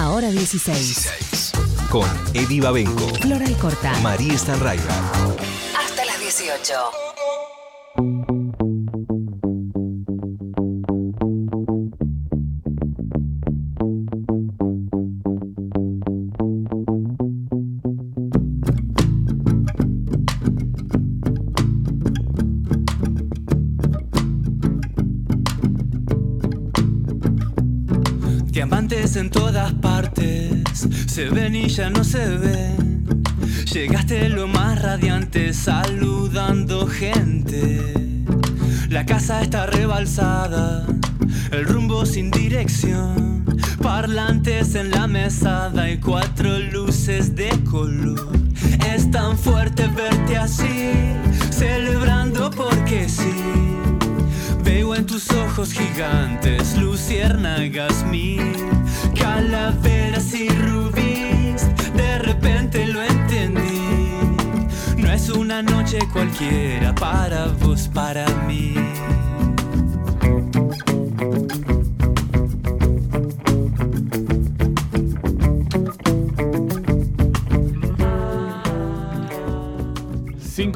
Ahora 16. Con Eddie Babenco, Floral Corta. María Stanraiver. Hasta las 18. Ya no se ven. Llegaste lo más radiante, saludando gente. La casa está rebalsada, el rumbo sin dirección. Parlantes en la mesada y cuatro luces de color. Es tan fuerte verte así, celebrando porque sí. Veo en tus ojos gigantes, luciérnagas mil, calaveras y rubíes. Repente lo entendí. No es una noche cualquiera para vos, para mí.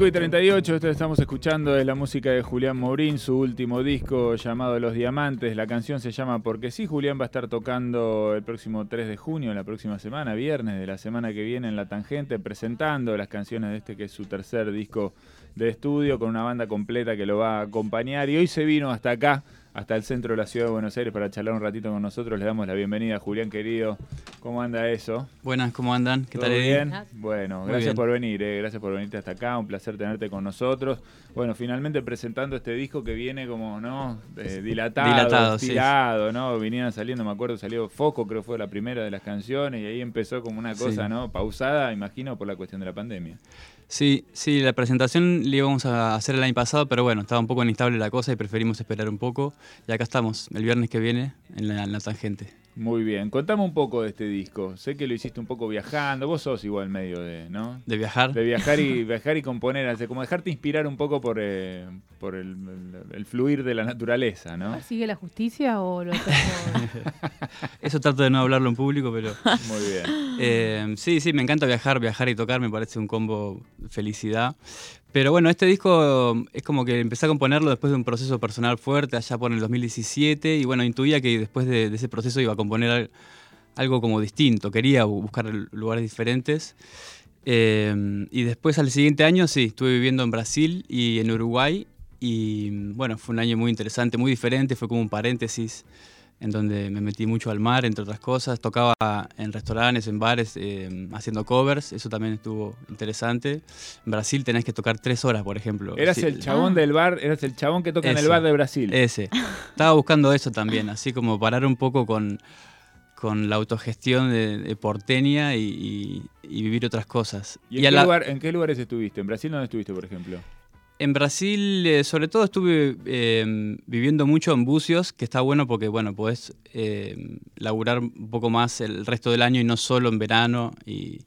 Cinco y 38, esto estamos escuchando es la música de Julián Mourín, su último disco llamado Los Diamantes. La canción se llama Porque sí, Julián va a estar tocando el próximo 3 de junio, la próxima semana, viernes de la semana que viene en La Tangente, presentando las canciones de este que es su tercer disco de estudio con una banda completa que lo va a acompañar. Y hoy se vino hasta acá, hasta el centro de la ciudad de Buenos Aires para charlar un ratito con nosotros. Le damos la bienvenida a Julián querido. ¿Cómo anda eso? Buenas, ¿cómo andan? ¿Qué ¿Todo tal, bien? Bueno, Muy gracias bien. por venir, eh, gracias por venirte hasta acá, un placer tenerte con nosotros. Bueno, finalmente presentando este disco que viene como, ¿no? Eh, dilatado, Dilatado, sí. estirado, ¿no? Vinieron saliendo, me acuerdo, salió Foco, creo que fue la primera de las canciones, y ahí empezó como una cosa, Sí. ¿no? Pausada, imagino, por la cuestión de la pandemia. Sí, sí, la presentación la íbamos a hacer el año pasado, pero bueno, estaba un poco inestable la cosa y preferimos esperar un poco. Y acá estamos, el viernes que viene, en la, en la tangente. Muy bien, contame un poco de este disco. Sé que lo hiciste un poco viajando, vos sos igual medio de, ¿no? ¿De viajar? De viajar y viajar y componer, hace como dejarte inspirar un poco por, eh, por el, el- el fluir de la naturaleza, ¿no? ¿Sigue la justicia o lo? Eso trato de no hablarlo en público, pero... Muy bien. Eh, sí, sí, me encanta viajar, viajar y tocar, me parece un combo felicidad. Pero bueno, este disco es como que empecé a componerlo después de un proceso personal fuerte, allá por el 2017, y bueno, intuía que después de, ese proceso iba a componer al- algo como distinto, quería bu- buscar lugares diferentes. Eh, y después al siguiente año, sí, estuve viviendo en Brasil y en Uruguay, y bueno, fue un año muy interesante, muy diferente, fue como un paréntesis en donde me metí mucho al mar, entre otras cosas. Tocaba en restaurantes, en bares, eh, haciendo covers, eso también estuvo interesante. En Brasil tenés que tocar tres horas, por ejemplo. Eras Sí, el chabón del bar, eras el chabón que toca en el bar de Brasil. Ese. Estaba buscando eso también, así como parar un poco con, con la autogestión de, de porteña y, y- y vivir otras cosas. ¿Y en, a qué la- lugar- en qué lugares estuviste? ¿En Brasil dónde estuviste, por ejemplo? En Brasil, eh, sobre todo, estuve eh, viviendo mucho en Bucios, que está bueno porque, bueno, podés eh, laburar un poco más el resto del año y no solo en verano y,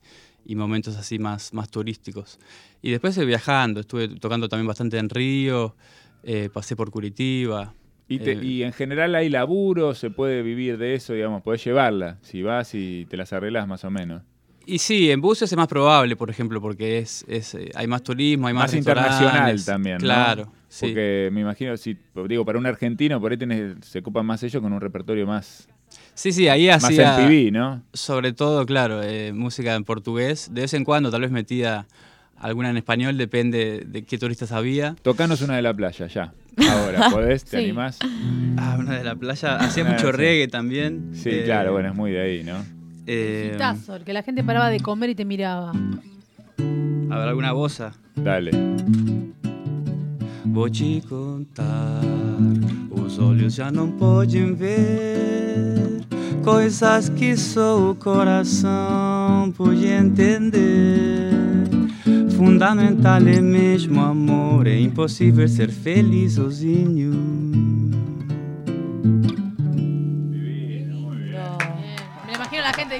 y momentos así más, más turísticos. Y después eh, viajando, estuve tocando también bastante en Río, eh, pasé por Curitiba. Y, te- y en general hay laburo, se puede vivir de eso, digamos, podés llevarla, si vas y te las arreglas más o menos. Y sí, en Bucios es más probable, por ejemplo, porque es, es, eh, hay más turismo, hay más, Más internacional también, ¿no? Claro, sí. Porque me imagino, si digo, para un argentino, por ahí tenés- se ocupan más ellos con un repertorio más, Sí, sí, ahí más hacía... MTV, ¿no? Sobre todo, claro, eh, música en portugués. De vez en cuando, tal vez metía alguna en español, depende de qué turistas había. Tocanos una de la playa, ya. Ahora, ¿podés? ¿Te Sí. animás? Ah, una de la playa. Hacía Ah, mucho sí. reggae también. Sí, Eh, claro, bueno, es muy de ahí, ¿no? Eh, Hitazo, el que la gente paraba de comer y te miraba. a ver, alguna bosa. Dale. Vou te contar, os olhos já não podem ver coisas que só o coração pode entender. Fundamental é mesmo amor, é impossível ser feliz sozinho.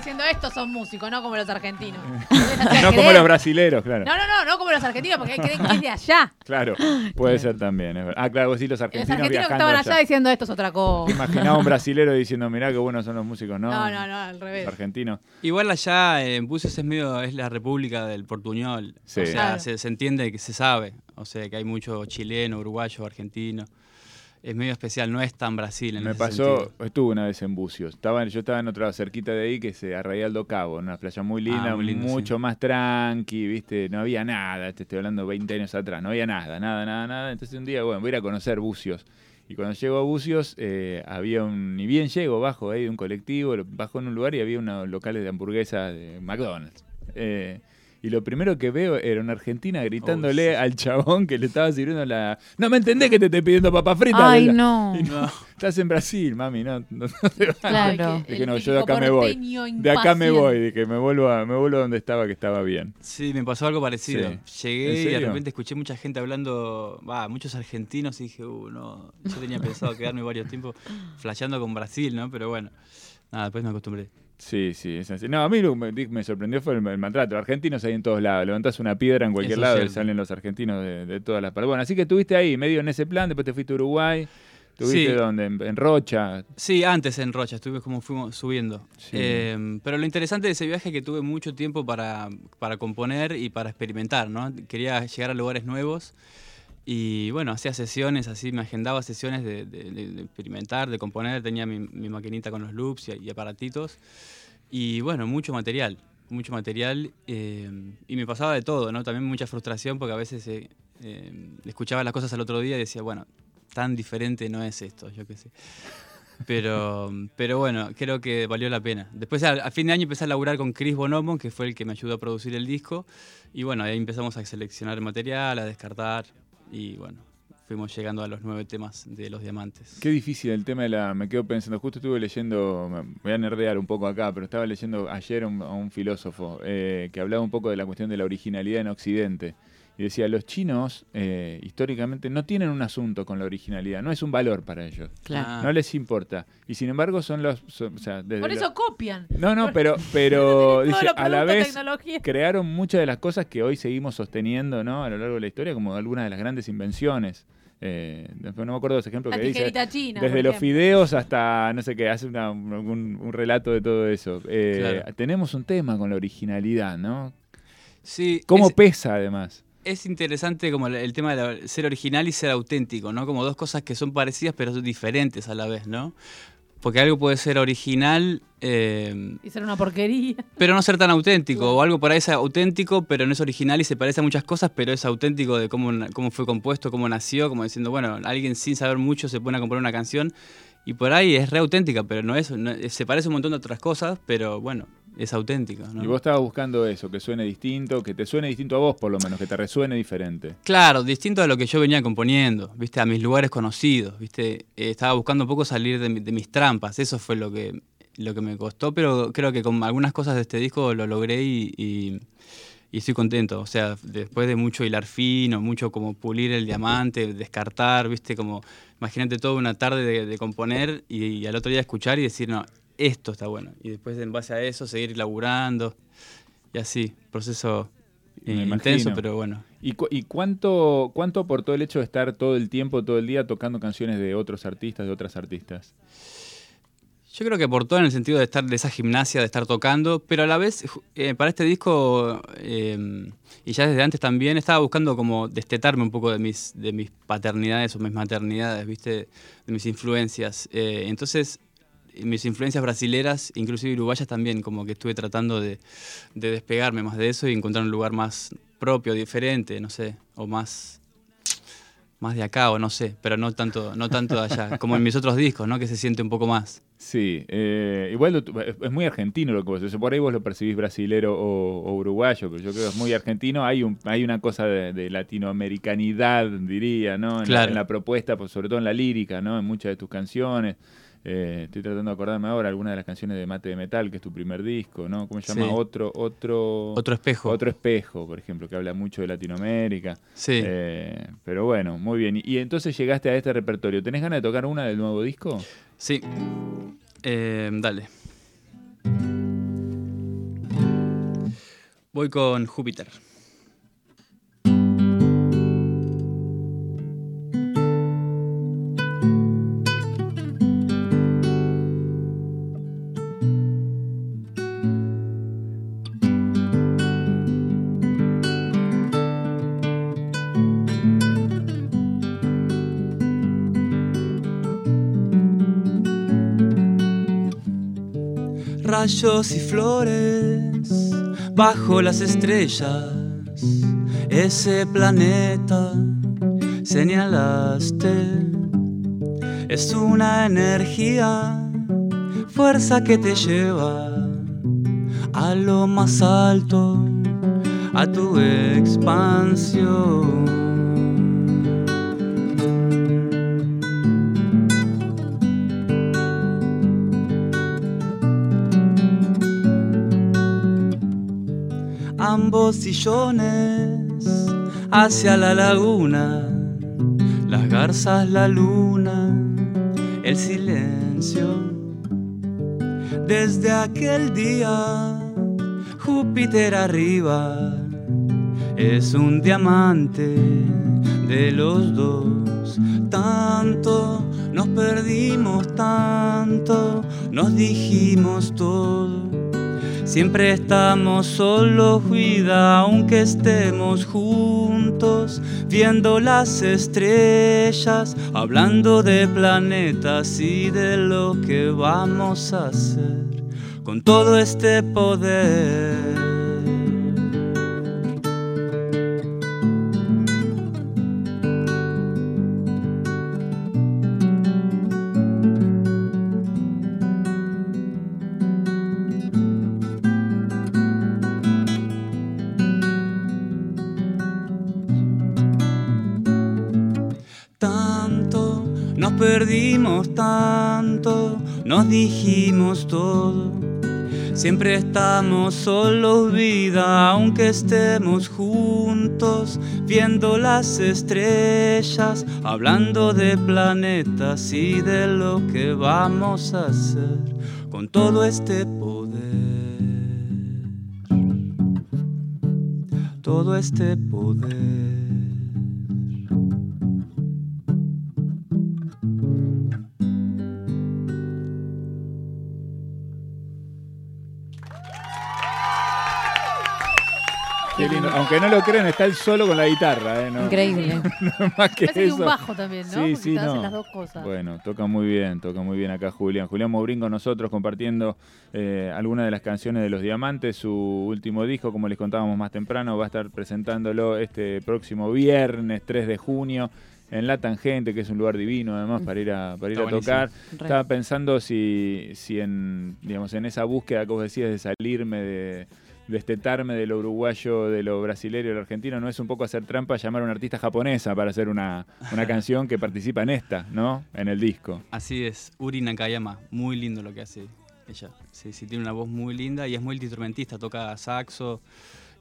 Diciendo estos son músicos, no como los argentinos. No como los brasileros, claro. No, no, no, no como los argentinos, porque creen que es de allá. Claro, puede ser también. es verdad. Ah, claro, vos sí, los Los argentinos argentinos que viajando estaban allá allá. diciendo esto es otra cosa. Imaginaba un brasilero diciendo, mirá qué buenos son los músicos, ¿no? No, no, no, al revés. Los argentinos. Igual allá en Bucios es medio, es la república del portuñol. Sí. O sea, Claro. se, se entiende que se sabe. O sea, que hay mucho chileno, uruguayo, argentino. Es medio especial, no es tan Brasil en Me ese pasó, sentido. estuve una vez en Bucios. Estaba, yo estaba en otra cerquita de ahí que se Arraial do Cabo, en una playa muy linda, Ah, muy lindo, mucho más tranqui, ¿viste? No había nada, te estoy hablando 20 años atrás, no había nada, nada, nada, nada. Entonces un día, bueno, voy a ir a conocer Bucios. Y cuando llego a Bucios, eh, había un, ni bien llego, bajo ahí de un colectivo, bajo en un lugar y había unos locales de hamburguesas de McDonald's. Eh, y lo primero que veo era una argentina gritándole sí. al chabón que le estaba sirviendo la... No me entendés que te estoy pidiendo papas fritas. Ay, no. Estás en Brasil, mami, no, no, no te vas. Claro. Dije, no, yo de acá me voy. De acá me voy, dije, me vuelvo, a, me vuelvo a donde estaba, que estaba bien. Sí, me pasó algo parecido. Sí. Llegué ¿En y de repente escuché mucha gente hablando, va, muchos argentinos y dije, uh, no, yo tenía pensado quedarme varios tiempos flasheando con Brasil, ¿no? Pero bueno, nada, después me acostumbré. Sí, sí, es así. No, a mí lo que me, sorprendió fue el, el maltrato. Argentinos hay en todos lados. Levantás una piedra en cualquier Eso lado y salen los argentinos de, de todas las partes. Bueno, así que estuviste ahí, medio en ese plan, después te fuiste a Uruguay. ¿Estuviste Sí. donde? En, en Rocha. Sí, antes en Rocha, estuve como fuimos subiendo. Sí. Eh, pero lo interesante de ese viaje es que tuve mucho tiempo para, para componer y para experimentar, ¿no? Quería llegar a lugares nuevos y bueno, hacía sesiones, así me agendaba sesiones de, de- de- experimentar, de componer, tenía mi, mi maquinita con los loops y, y aparatitos y bueno, mucho material, mucho material eh, y me pasaba de todo, ¿no? También mucha frustración porque a veces eh, eh, escuchaba las cosas al otro día y decía, bueno, tan diferente no es esto, yo qué sé. Pero, pero bueno, creo que valió la pena. Después, a, a fin de año, empecé a laburar con Chris Bonomo, que fue el que me ayudó a producir el disco. Y bueno, ahí empezamos a seleccionar material, a descartar. Y bueno, fuimos llegando a los nueve temas de Los Diamantes. Qué difícil el tema de la. Me quedo pensando, justo estuve leyendo, voy a nerdear un poco acá, pero estaba leyendo ayer a un filósofo eh, que hablaba un poco de la cuestión de la originalidad en Occidente. Y decía, los chinos eh, históricamente no tienen un asunto con la originalidad, no es un valor para ellos. Claro. No les importa. Y sin embargo son los... son- o sea, desde Por los- eso copian. No, no, pero, pero dice, a la vez tecnología. crearon muchas de las cosas que hoy seguimos sosteniendo ¿no? a lo largo de la historia, como algunas de las grandes invenciones. Eh, después no me acuerdo de ese ejemplo La que dice. china. Desde los fideos hasta, no sé qué, hace una- un, un relato de todo eso. Eh, Claro. Tenemos un tema con la originalidad, ¿no? Sí, ¿Cómo es, pesa además? Es interesante como el, tema de ser original y ser auténtico, ¿no? Como dos cosas que son parecidas pero son diferentes a la vez, ¿no? Porque algo puede ser original eh, Y ser una porquería. pero no ser tan auténtico. O algo por ahí es auténtico, pero no es original y se parece a muchas cosas, pero es auténtico de cómo, cómo fue compuesto, cómo nació, como diciendo, bueno, alguien sin saber mucho se pone a componer una canción y por ahí es re auténtica, pero no es, no- se parece un montón de otras cosas, pero bueno, es auténtica. ¿no? Y vos estabas buscando eso, que suene distinto, que te suene distinto a vos por lo menos, que te resuene diferente. Claro, distinto a lo que yo venía componiendo, ¿viste? A mis lugares conocidos, ¿viste? Eh, estaba buscando un poco salir de, mi- de mis trampas, eso fue lo que, lo que me costó, pero creo que con algunas cosas de este disco lo logré y, y- y estoy contento. O sea, después de mucho hilar fino, mucho como pulir el diamante, descartar, ¿viste? Como, imagínate toda una tarde de, de componer y, y al otro día escuchar y decir, no, esto está bueno. Y después en base a eso seguir laburando y así, proceso eh, intenso, pero bueno. ¿Y, cu- y cuánto, cuánto aportó el hecho de estar todo el tiempo, todo el día tocando canciones de otros artistas, de otras artistas? Yo creo que aportó en el sentido de estar de esa gimnasia, de estar tocando, pero a la vez, eh, para este disco, eh, y ya desde antes también, estaba buscando como destetarme un poco de mis, de mis paternidades o mis maternidades, ¿viste? De mis influencias. Eh, entonces, mis influencias brasileras, inclusive uruguayas también, como que estuve tratando de, de despegarme más de eso y encontrar un lugar más propio, diferente, no sé, o más más de acá o no sé, pero no tanto no tanto de allá, como en mis otros discos, ¿no? Que se siente un poco más. Sí, eh, igual lo es muy argentino lo que vos. Por ahí vos lo percibís brasilero o, o uruguayo, pero yo creo que es muy argentino. Hay un hay una cosa de, de latinoamericanidad, diría, ¿no? En, la, Claro. en la propuesta, pues, sobre todo en la lírica, ¿no? En muchas de tus canciones. Eh, estoy tratando de acordarme ahora alguna de las canciones de Mate de Metal, que es tu primer disco, ¿no? ¿Cómo se llama? Otro, otro. Otro espejo. Otro espejo, por ejemplo, que habla mucho de Latinoamérica. Sí. Eh, pero bueno, muy bien. Y, entonces llegaste a este repertorio. ¿Tenés ganas de tocar una del nuevo disco? Sí. Eh, dale. Voy con Júpiter. Rayos y flores bajo las estrellas, ese planeta señalaste. Es una energía, fuerza que te lleva a lo más alto, a tu expansión. Ambos sillones hacia la laguna, las garzas, la luna, el silencio. Desde aquel día, Júpiter arriba es un diamante de los dos. Tanto nos perdimos, tanto nos dijimos todo Siempre estamos solos, cuida, aunque estemos juntos, viendo las estrellas, hablando de planetas y de lo que vamos a hacer con todo este poder. Perdimos tanto, nos dijimos todo. Siempre estamos solos, vida, aunque estemos juntos, viendo las estrellas, hablando de planetas y de lo que vamos a hacer con todo este poder. Todo este poder. Qué lindo. Aunque no lo crean, está él solo con la guitarra. ¿eh? No- Increíble. no más que Parece que eso. un bajo también, ¿no? Sí, Porque sí, no. las dos cosas. Bueno, toca muy bien, toca muy bien acá Julián. Julián Mourín con nosotros compartiendo eh, algunas de las canciones de Los Diamantes, su último disco, como les contábamos más temprano, va a estar presentándolo este próximo viernes 3 de junio en La Tangente, que es un lugar divino además para ir a, para ir Está a tocar. Re. Estaba pensando si, si en, digamos, en esa búsqueda que vos decías de salirme de destetarme de lo uruguayo, de lo brasileño, de lo argentino, no es un poco hacer trampa llamar a una artista japonesa para hacer una, una canción que participa en esta, ¿no? En el disco. Así es, Uri Nakayama, muy lindo lo que hace ella. Sí, sí, tiene una voz muy linda y es multiinstrumentista, toca saxo,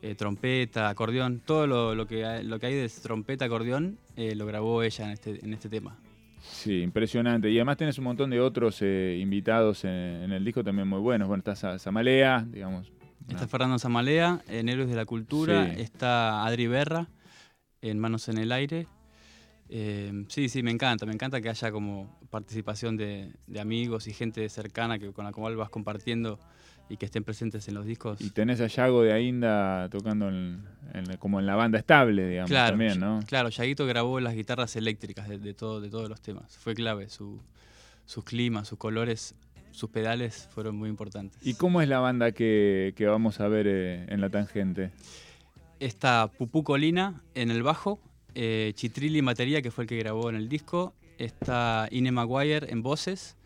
eh, trompeta, acordeón, todo lo, lo que, hay- lo que hay de trompeta, acordeón, eh, lo grabó ella en este, en este tema. Sí, impresionante. Y además tenés un montón de otros eh, invitados en, en el disco también muy buenos. Bueno, está Sa- Samalea, digamos. Está Fernando Zamalea en Héroes de la Cultura, Sí. está Adri Berra en Manos en el Aire. Eh, sí, sí, me encanta, me encanta que haya como participación de, de amigos y gente cercana que, con la cual vas compartiendo y que estén presentes en los discos. Y tenés a Yago de Ainda tocando en- en- como en la banda estable, digamos, Claro, también, ¿no? Claro, Yaguito grabó las guitarras eléctricas de, de todo, de todos los temas. Fue clave, su- sus climas, sus colores, sus pedales fueron muy importantes. ¿Y cómo es la banda que, que vamos a ver eh, en la tangente? Está Pupú Colina en el bajo, eh, Chitrilli en batería, que fue el que grabó en el disco. Está Ine Maguire en voces,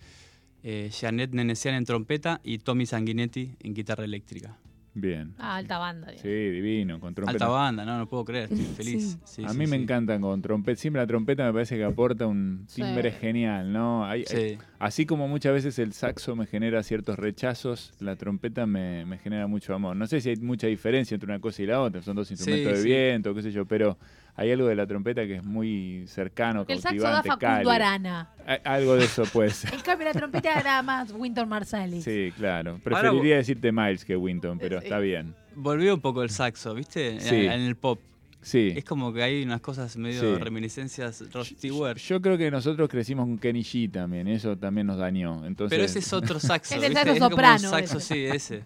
eh, Janet Nenesian en trompeta y Tommy Sanguinetti en guitarra eléctrica. Bien. Ah, alta banda. digamos. Sí, divino, con trompeta. Alta banda, no, no puedo creer, estoy feliz. Sí, a sí, mí me sí. encantan con trompeta. Siempre la trompeta me parece que aporta un Sí. timbre genial, ¿no? Hay- hay- Sí. así como muchas veces el saxo me genera ciertos rechazos, la trompeta me, me genera mucho amor. No sé si hay mucha diferencia entre una cosa y la otra, son dos instrumentos Sí, de sí. viento, qué sé yo, pero hay algo de la trompeta que es muy cercano, El saxo da Facundo cálido. Arana. A- Algo de eso puede ser. En cambio, la trompeta era más Winton Marsalis. Sí, claro. Ahora Preferiría decirte Miles que Winton, pero Sí. está bien. Volvió un poco el saxo, ¿viste? En- Sí. En, el pop. Sí. Es como que hay unas cosas medio Sí. reminiscencias Rod Stewart. Yo creo que nosotros crecimos con Kenny G también, eso también nos dañó. Entonces, Pero ese es otro saxo. Es el ¿viste? saxo como un soprano, saxo, ese. sí, ese.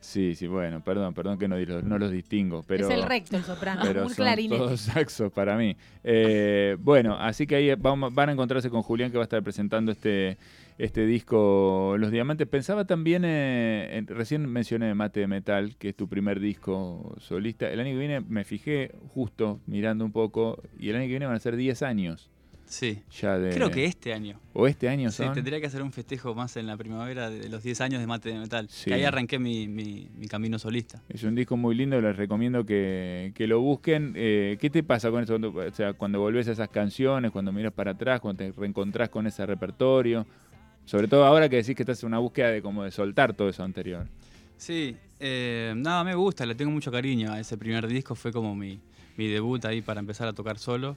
Sí, sí, bueno, perdón, perdón que no, los- no los distingo, pero... es el recto, el soprano. pero un son clarinete. todos saxos para mí. Eh, bueno, así que ahí vamos- van a encontrarse con Julián que va a estar presentando este, este disco Los Diamantes. Pensaba también, eh, en- recién mencioné Mate de Metal, que es tu primer disco solista. El año que viene me fijé justo mirando un poco y el año que viene van a ser 10 años Sí. ya de... Creo que este año. O este año Sí, tendría que hacer un festejo más en la primavera de los 10 años de Mate de Metal. Sí. Que ahí arranqué mi, mi- mi camino solista. Es un disco muy lindo, les recomiendo que, que lo busquen. Eh, ¿Qué te pasa con eso? Cuando- O sea, cuando volvés a esas canciones, cuando miras para atrás, cuando te reencontrás con ese repertorio. Sobre todo ahora que decís que estás en una búsqueda de como de soltar todo eso anterior. Sí, eh, nada, me gusta, le tengo mucho cariño a ese primer disco, fue como mi, mi debut ahí para empezar a tocar solo.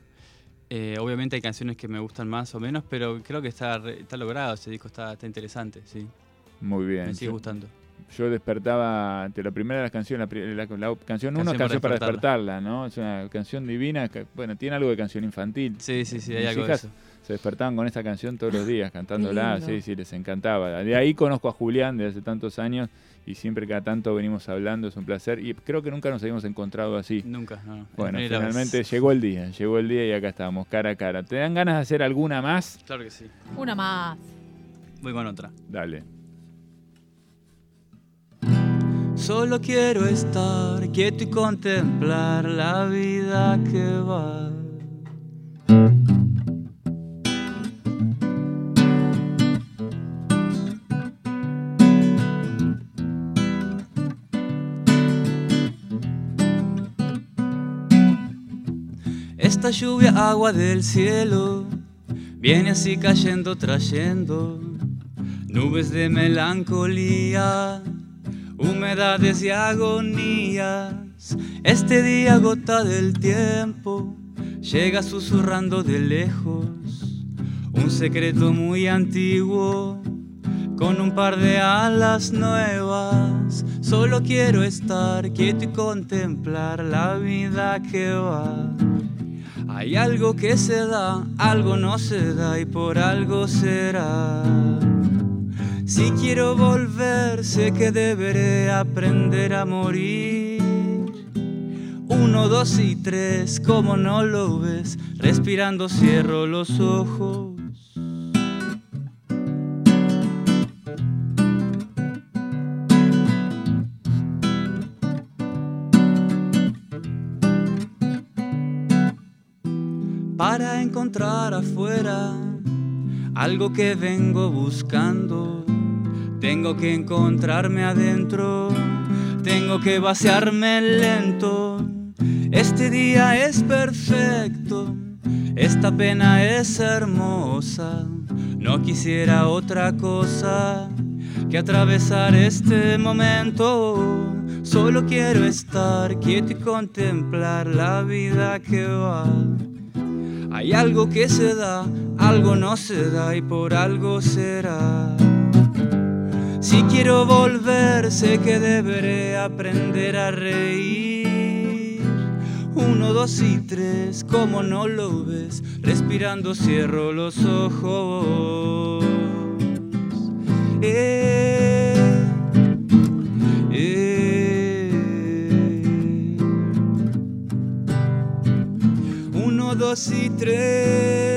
Eh, obviamente hay canciones que me gustan más o menos, pero creo que está, re- está logrado, ese disco está, está interesante, sí, Muy bien. me sigue Yo- gustando. Yo despertaba ante la primera de las canciones, la, la- la canción 1, Canción para canción para despertarla. despertarla, ¿no? Es una canción divina, que, bueno, tiene algo de canción infantil. Sí, sí, sí, hay Mis algo de eso. se despertaban con esta canción todos los días, cantándola, sí, sí, les encantaba. De ahí conozco a Julián de hace tantos años y siempre cada tanto venimos hablando, es un placer y creo que nunca nos habíamos encontrado así. Nunca, no, Bueno, vez. finalmente llegó el día, llegó el día y acá estamos, cara a cara. ¿Te dan ganas de hacer alguna más? Claro que sí. Una más. Voy con otra. Dale. Solo quiero estar quieto y contemplar la vida que va. Lluvia, agua del cielo, viene así cayendo, trayendo nubes de melancolía, humedades y agonías. Este día, gota del tiempo, llega susurrando de lejos, un secreto muy antiguo. Con un par de alas nuevas, solo quiero estar quieto y contemplar la vida que va. Hay algo que se da, algo no se da y por algo será. Si quiero volver, sé que deberé aprender a morir. Uno, dos y tres, como no lo ves, respirando cierro los ojos. Encontrar afuera algo que vengo buscando. Tengo que encontrarme adentro, tengo que vaciarme lento. Este día es perfecto, esta pena es hermosa. No quisiera otra cosa que atravesar este momento. Solo quiero estar quieto y contemplar la vida que va. Hay algo que se da, algo no se da y por algo será. Si quiero volver, sé que deberé aprender a reír. Uno, dos y tres, como no lo ves, respirando cierro los ojos. Dos y tres.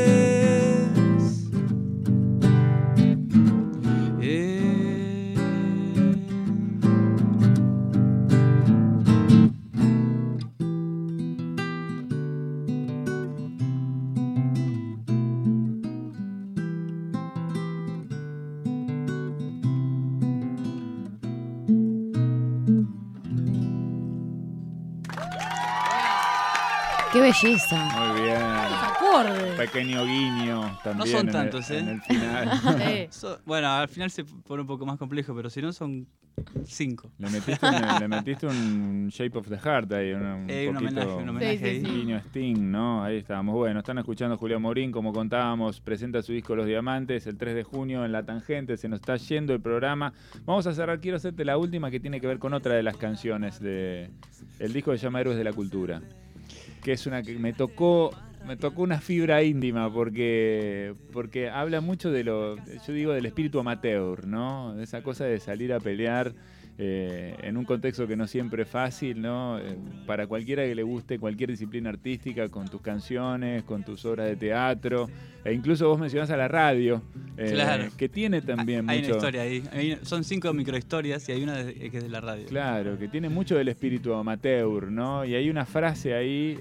Belleza. Muy bien. Los. Pequeño guiño también. son en el- tantos, ¿eh? En el final. Sí. So- bueno, al final se pone un poco más complejo, pero si no son cinco. Le metiste, un, le metiste un Shape of the Heart ahí, un, un Eh, un poquito... homenaje, un homenaje Sí, sí, ahí. sí. Guiño Sting, ¿no? Ahí estamos. Bueno, están escuchando a Julián Morín, como contábamos, presenta su disco Los Diamantes el 3 de junio en La Tangente, se nos está yendo el programa. Vamos a cerrar, quiero hacerte la última que tiene que ver con otra de las canciones de el disco que se llama Héroes de la Cultura, que es una que me tocó me tocó una fibra íntima porque porque habla mucho de lo yo digo del espíritu amateur, ¿no? De esa cosa de salir a pelear eh, en un contexto que no siempre es fácil, ¿no? Eh, para cualquiera que le guste cualquier disciplina artística, con tus canciones, con tus obras de teatro, e incluso vos mencionás a la radio, eh, Claro. que tiene también hay mucho... una historia ahí. Hay- son cinco microhistorias y hay una de- que es de la radio. Claro, que tiene mucho del espíritu amateur, ¿no? Y hay una frase ahí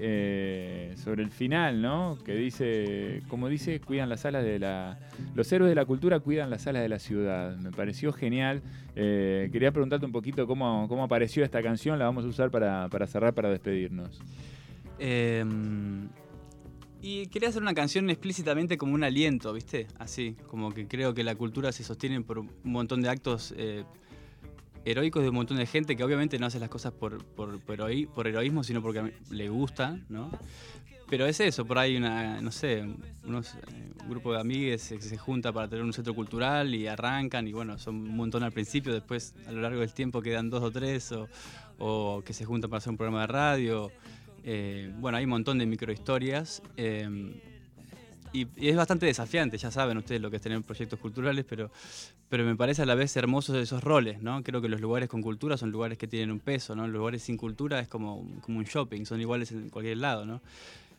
sobre el final, ¿no? Que dice, como dice, cuidan las alas de la... Los héroes de la cultura cuidan las alas de la ciudad. Me pareció genial. Eh, quería preguntarte un poquito cómo, cómo apareció esta canción. La vamos a usar para, para cerrar, para despedirnos. Eh, y quería hacer una canción explícitamente como un aliento, ¿viste? Así, como que creo que la cultura se sostiene por un montón de actos eh, heroicos de un montón de gente que obviamente no hace las cosas por, por, por, heroísmo, sino porque le gusta, ¿no? Pero es eso, por ahí una, no sé, unos, eh, un grupo de amigues que se junta para tener un centro cultural y arrancan y bueno, son un montón al principio, después a lo largo del tiempo quedan dos o tres o, que se juntan para hacer un programa de radio. Eh, bueno, hay un montón de microhistorias. eh, y, y es bastante desafiante, ya saben ustedes lo que es tener proyectos culturales, pero, pero me parece a la vez hermosos esos roles, ¿no? Creo que los lugares con cultura son lugares que tienen un peso, ¿no? Los lugares sin cultura es como, como un shopping, son iguales en cualquier lado, ¿no?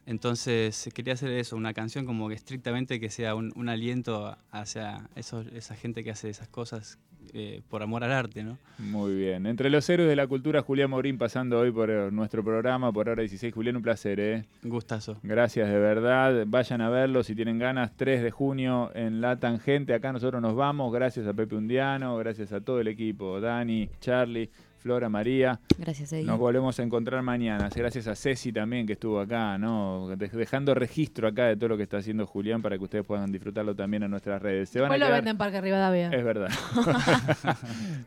Entonces quería hacer eso, una canción como que estrictamente que sea un, un aliento hacia esos, esa gente que hace esas cosas eh, por amor al arte, ¿no? Muy bien. Entre los héroes de la cultura, Julián Morín pasando hoy por eh, nuestro programa, por hora 16. Julián, un placer, ¿eh? Gustazo. Gracias de verdad. Vayan a verlo si tienen ganas. 3 de junio en La Tangente. Acá nosotros nos vamos. Gracias a Pepe Undiano, gracias a todo el equipo. Dani, Charlie, Flora, María. Gracias, Eddie. Nos volvemos a encontrar mañana. Gracias a Ceci también que estuvo acá, ¿no? De- Dejando registro acá de todo lo que está haciendo Julián para que ustedes puedan disfrutarlo también en nuestras redes. Se van Después a lo quedar... venden en Parque Rivadavia. Es verdad.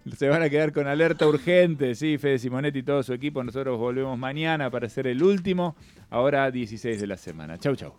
Se van a quedar con alerta urgente, sí, Fede Simonetti y todo su equipo. Nosotros volvemos mañana para hacer el último, ahora 16 de la semana. Chau, chau.